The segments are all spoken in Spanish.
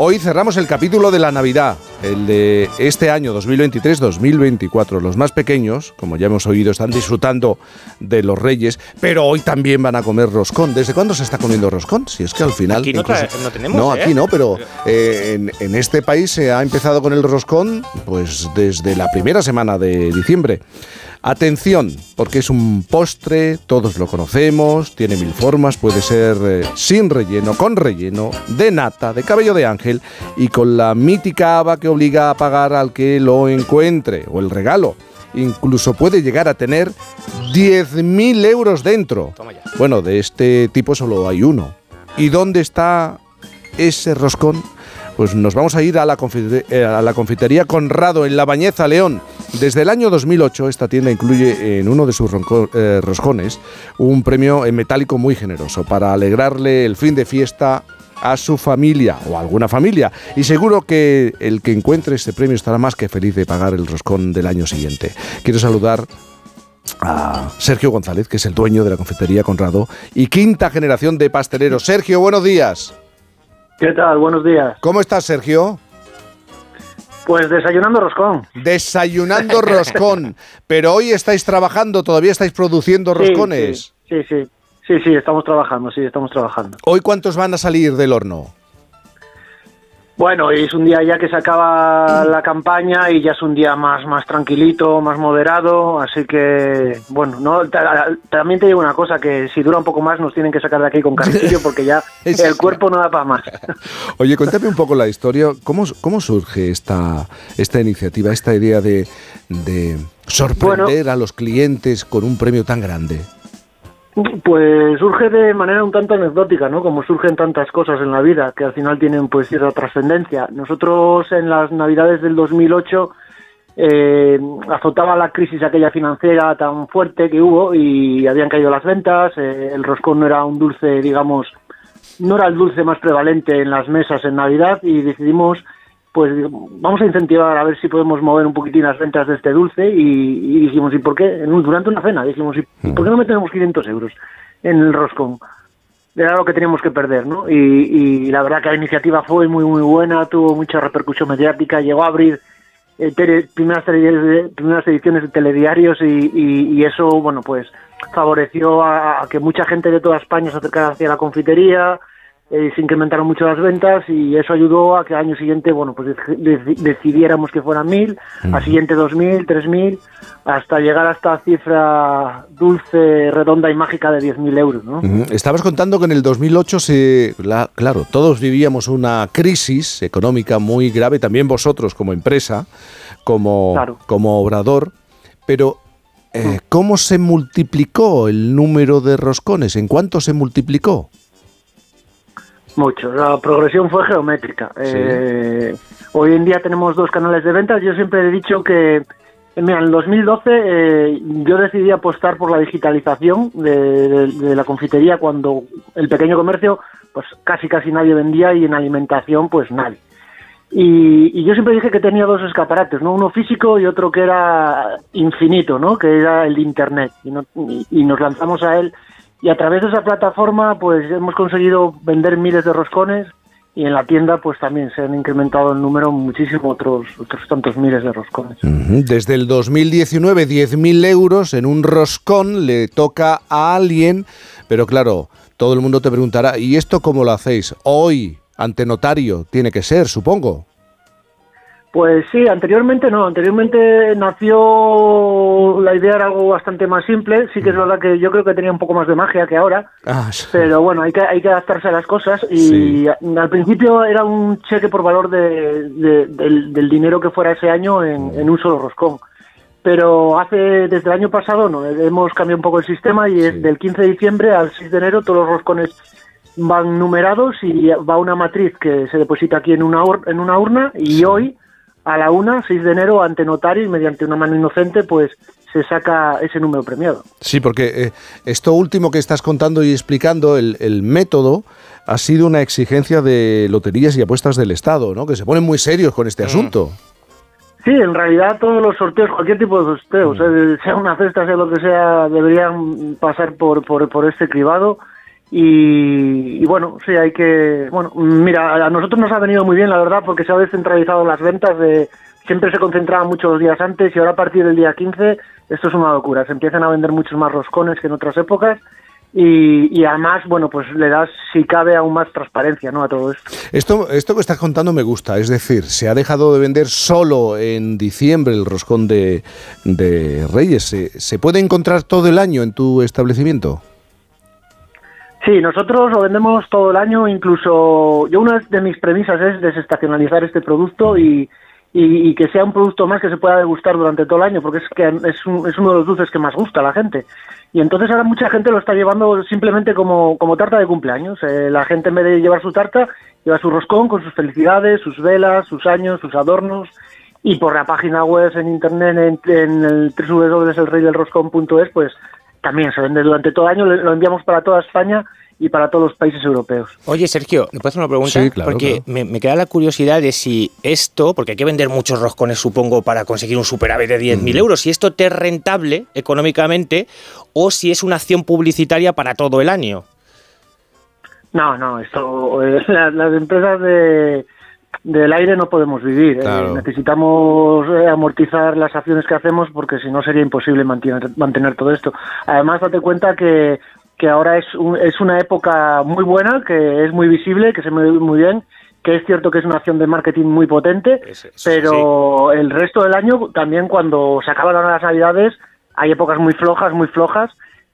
Hoy cerramos el capítulo de la Navidad, el de este año 2023-2024. Los más pequeños, como ya hemos oído, están disfrutando de los Reyes, pero hoy también van a comer roscón. ¿Desde cuándo se está comiendo roscón? Si es que al final... Aquí no, tenemos, No, ¿eh? aquí no, pero eh, en, en este país se ha empezado con el roscón pues desde la primera semana de diciembre. Atención, porque es un postre, todos lo conocemos, tiene mil formas, puede ser eh, sin relleno, con relleno, de nata, de cabello de ángel y con la mítica haba que obliga a pagar al que lo encuentre, o el regalo. Incluso puede llegar a tener 10.000 euros dentro. Bueno, de este tipo solo hay uno. ¿Y dónde está ese roscón? Pues nos vamos a ir a la, eh, a la confitería Conrado en La Bañeza, León. Desde el año 2008 esta tienda incluye en uno de sus eh, roscones un premio en metálico muy generoso para alegrarle el fin de fiesta a su familia o a alguna familia. Y seguro que el que encuentre este premio estará más que feliz de pagar el roscón del año siguiente. Quiero saludar a Sergio González, que es el dueño de la confitería Conrado y quinta generación de pasteleros. Sergio, buenos días. ¿Qué tal? Buenos días. ¿Cómo estás, Sergio? Pues desayunando roscón. Desayunando roscón. Pero hoy estáis trabajando, todavía estáis produciendo Sí, roscones. Sí, sí, sí. Sí, sí, estamos trabajando, sí, estamos trabajando. ¿Hoy cuántos van a salir del horno? Bueno, y es un día ya que se acaba la campaña y ya es un día más, más tranquilito, más moderado, así que, bueno, no ta- también te digo una cosa, que si dura un poco más nos tienen que sacar de aquí con carrillo porque ya el cuerpo no da para más. Oye, cuéntame un poco la historia. ¿Cómo, cómo surge esta, esta iniciativa, esta idea de, de sorprender a los clientes con un premio tan grande? Pues surge de manera un tanto anecdótica, ¿no? Como surgen tantas cosas en la vida que al final tienen pues cierta trascendencia. Nosotros en las Navidades del 2008 eh, azotaba la crisis aquella financiera tan fuerte que hubo y habían caído las ventas, eh, el roscón no era un dulce, digamos, no era el dulce más prevalente en las mesas en Navidad y decidimos pues vamos a incentivar a ver si podemos mover un poquitín las ventas de este dulce y, y dijimos, ¿y por qué? Durante una cena dijimos, ¿y por qué no metemos 500 euros en el roscón? Era lo que teníamos que perder, ¿no? Y, y la verdad que la iniciativa fue muy, muy buena, tuvo mucha repercusión mediática, llegó a abrir eh, tele- primeras, tele- primeras ediciones de telediarios y, y- y eso, bueno, pues favoreció a, a que mucha gente de toda España se acercara hacia la confitería, eh, se incrementaron mucho las ventas y eso ayudó a que al año siguiente, bueno, pues dec- dec- decidiéramos que fueran mil, al siguiente dos mil, tres mil, hasta llegar a esta cifra dulce, redonda y mágica de diez mil euros, ¿no? Estabas contando que en el 2008 se, la- claro, todos vivíamos una crisis económica muy grave, también vosotros como empresa, como, Claro. como obrador, pero eh, ¿cómo se multiplicó el número de roscones? ¿En cuánto se multiplicó? Mucho. La progresión fue geométrica. Eh, hoy en día tenemos dos canales de ventas. Yo siempre he dicho que, mira, en el 2012 eh, yo decidí apostar por la digitalización de, de- de la confitería cuando el pequeño comercio, pues casi casi nadie vendía y en alimentación, pues nadie. Y, y yo siempre dije que tenía dos escaparates, ¿no? Uno físico y otro que era infinito, ¿no? Que era el de Internet. Y, no- y- y nos lanzamos a él. Y a través de esa plataforma, pues hemos conseguido vender miles de roscones y en la tienda, pues también se han incrementado el número muchísimo, otros, otros tantos miles de roscones. Desde el 2019, 10.000 euros en un roscón le toca a alguien, pero claro, todo el mundo te preguntará, ¿y esto cómo lo hacéis? Hoy, ante notario, tiene que ser, supongo. Pues sí, anteriormente no, anteriormente nació, la idea era algo bastante más simple, sí que es verdad que yo creo que tenía un poco más de magia que ahora, Ah, sí. pero bueno, hay que, hay que adaptarse a las cosas y Sí. al principio era un cheque por valor de, de- del, del dinero que fuera ese año en, en un solo roscón. Pero hace desde el año pasado no, hemos cambiado un poco el sistema y es del 15 de diciembre al 6 de enero todos los roscones van numerados y va una matriz que se deposita aquí en una, ur- en una urna y hoy a la una, 6 de enero, ante notario y mediante una mano inocente, pues se saca ese número premiado. Sí, porque eh, esto último que estás contando y explicando, el, el método, ha sido una exigencia de loterías y apuestas del Estado, ¿no? Que se ponen muy serios con este asunto. Sí, en realidad todos los sorteos, cualquier tipo de sorteos, eh, sea una cesta, sea lo que sea, deberían pasar por, por, por este cribado Y, bueno, sí, hay que. Bueno, mira, a nosotros nos ha venido muy bien, la verdad, porque se ha descentralizado las ventas. de Siempre se concentraban muchos días antes y ahora a partir del día 15 esto es una locura. Se empiezan a vender muchos más roscones que en otras épocas. Y, además, bueno, pues le das, si cabe, aún más transparencia ¿no? a todo esto. esto. Esto que estás contando me gusta, es decir, se ha dejado de vender solo en diciembre el roscón de, de Reyes. ¿Se puede encontrar todo el año en tu establecimiento? Sí, nosotros lo vendemos todo el año, incluso yo una de mis premisas es desestacionalizar este producto y, y, que sea un producto más que se pueda degustar durante todo el año, porque es que es, es uno de los dulces que más gusta a la gente. Y entonces ahora mucha gente lo está llevando simplemente como, como tarta de cumpleaños. Eh, la gente en vez de llevar su tarta, lleva su roscón con sus felicidades, sus velas, sus años, sus adornos. Y por la página web en internet, en, en el www.elreydelroscón.es, pues también se vende durante todo el año, lo enviamos para toda España y para todos los países europeos. Oye, Sergio, ¿me puedes hacer una pregunta? Sí, claro. Porque Me, queda la curiosidad de si esto, porque hay que vender muchos roscones, supongo, para conseguir un superávit de 10.000 euros, si esto te es rentable económicamente o si es una acción publicitaria para todo el año. No, no, esto, eh, las, empresas de, del aire no podemos vivir. Eh, necesitamos eh, amortizar las acciones que hacemos porque si no sería imposible mantener, mantener todo esto. Además, date cuenta que que ahora es, es una época muy buena, que es muy visible, que se ve muy bien, que es cierto que es una acción de marketing muy potente, pero el resto del año también cuando se acaban las navidades hay épocas muy flojas, muy flojas,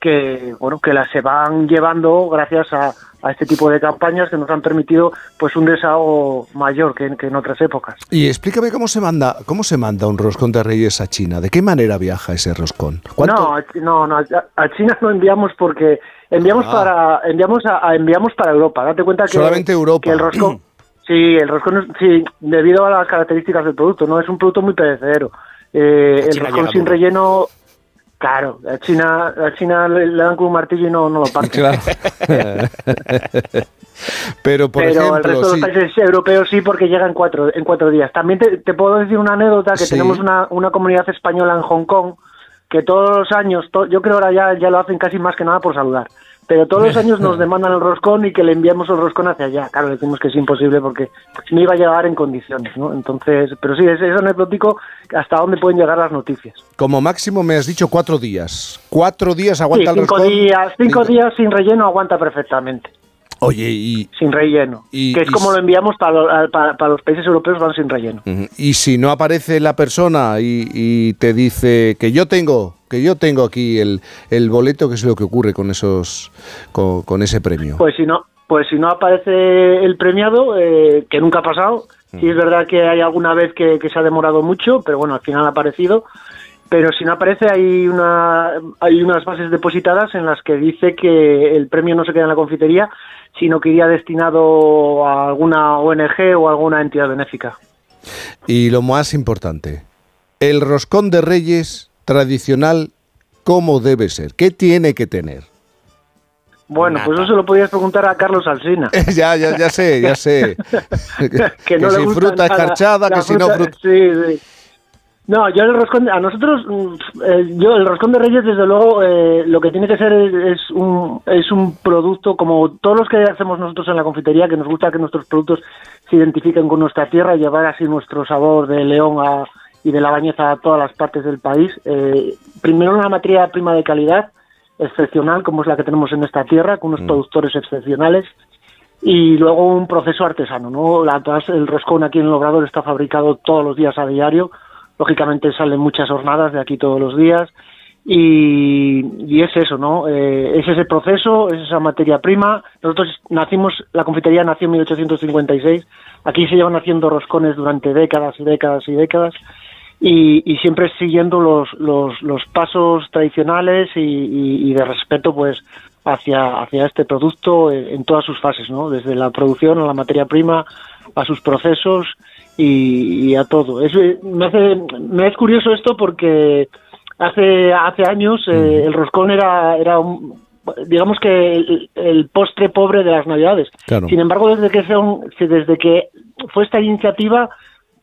que bueno que las se van llevando gracias a, a, este tipo de campañas que nos han permitido pues un desahogo mayor que, en otras épocas. Y explícame cómo se manda cómo se manda un roscón de Reyes a China. ¿De qué manera viaja ese roscón? No, no, no, a China no enviamos porque enviamos ah. para enviamos a, enviamos para Europa. Date cuenta que solamente Europa. Que el roscón Sí, el roscón, sí, debido a las características del producto, no es un producto muy perecedero. Eh, el roscón sin relleno Claro, a China, a China le, dan con un martillo y no, no lo parte. Claro. Pero, por Pero el resto de los países europeos sí, porque llegan cuatro, en cuatro días. También te, puedo decir una anécdota, que tenemos una, una comunidad española en Hong Kong, que todos los años, yo creo ahora ya, ya lo hacen casi más que nada por saludar pero todos los años nos demandan el roscón y que le enviamos el roscón hacia allá. Claro, decimos que es imposible porque no iba a llegar en condiciones, ¿no? Entonces, pero sí, es, es anecdótico hasta dónde pueden llegar las noticias. Como máximo me has dicho cuatro días. Cuatro días aguanta el roscón. Días, cinco, días sin relleno aguanta perfectamente. Oye, y... Sin relleno. que es como lo enviamos para, para, los países europeos, van sin relleno. Y si no aparece la persona y, te dice que yo tengo, que yo tengo aquí el, el boleto, ¿qué es lo que ocurre con esos con, ese premio? Pues si no, pues si no aparece el premiado, eh, que nunca ha pasado, sí es verdad que hay alguna vez que, que se ha demorado mucho, pero bueno, al final ha aparecido pero si no aparece hay una hay unas bases depositadas en las que dice que el premio no se queda en la confitería sino que iría destinado a alguna ONG o alguna entidad benéfica y lo más importante el roscón de Reyes tradicional cómo debe ser qué tiene que tener bueno, pues eso se lo podías preguntar a Carlos Alsina. ya, ya, ya sé, ya sé. que, no si fruta escarchada, que si no fruta... Sí, sí. No, yo el roscón, a nosotros, mm, eh, yo el roscón de Reyes, desde luego, eh, lo que tiene que ser es, un, es un producto como todos los que hacemos nosotros en la confitería, que nos gusta que nuestros productos se identifiquen con nuestra tierra y llevar así nuestro sabor de león a, y de la bañeza a todas las partes del país. Eh, primero una materia prima de calidad excepcional, como es la que tenemos en esta tierra, con unos mm. productores excepcionales, y luego un proceso artesano, ¿no? La, el roscón aquí en el Obrador está fabricado todos los días a diario lógicamente salen muchas jornadas de aquí todos los días y, es eso, ¿no? Eh, es ese proceso, es esa materia prima. Nosotros nacimos, la confitería nació en 1856, aquí se llevan haciendo roscones durante décadas y décadas y décadas y, siempre siguiendo los, los, los pasos tradicionales y, de respeto pues hacia, hacia este producto en, en todas sus fases, ¿no? Desde la producción a la materia prima, a sus procesos y, a todo. Es, me, hace, me es curioso esto porque hace, hace años eh, el roscón era, era digamos que el, postre pobre de las navidades. Sin embargo, desde que, son, desde que fue esta iniciativa,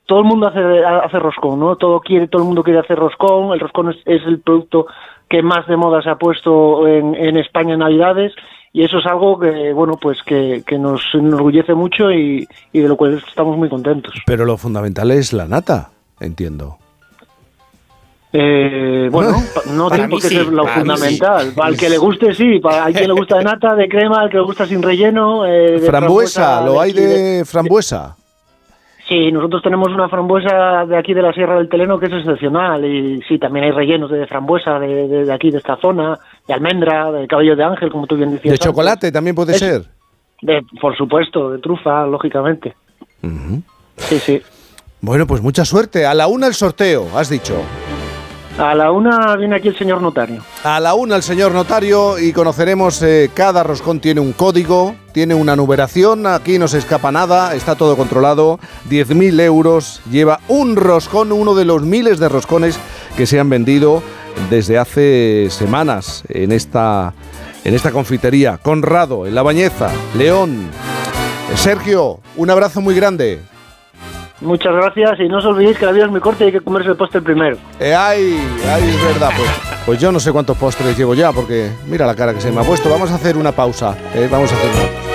todo el mundo hace, hace roscón, ¿no? Todo quiere, todo el mundo quiere hacer roscón. El roscón es, el producto que más de moda se ha puesto en, en España en Navidades y eso es algo que bueno pues que, que nos enorgullece mucho y, y de lo cual estamos muy contentos. Pero lo fundamental es la nata, entiendo. Eh, bueno, no tiene por qué sí, ser lo fundamental. Al que le guste, sí. Para, quien le gusta de nata, de crema, al que le gusta sin relleno. eh, de Frambuesa, lo hay de frambuesa. Sí, nosotros tenemos una frambuesa de aquí de la Sierra del Teleno que es excepcional. Y sí, también hay rellenos de frambuesa de, de- de aquí, de esta zona, de almendra, de cabello de ángel, como tú bien decías. De antes. chocolate también puede Es- ser. De- por supuesto, de trufa, lógicamente. Sí, sí. Bueno, pues mucha suerte. A la una el sorteo, has dicho. A la una viene aquí el señor notario. A la una el señor notario y conoceremos, eh, cada roscón tiene un código, tiene una numeración, aquí no se escapa nada, está todo controlado, 10.000 euros, lleva un roscón, uno de los miles de roscones que se han vendido desde hace semanas en esta, en esta confitería. Conrado, en La Bañeza, León. Sergio, un abrazo muy grande. Muchas gracias y no os olvidéis que la vida es muy corta y hay que comerse el postre primero. Eh, ay, ay, es verdad. Pues, pues yo no sé cuántos postres llevo ya, porque mira la cara que se me ha puesto. Vamos a hacer una pausa. eh, vamos a hacer una pausa.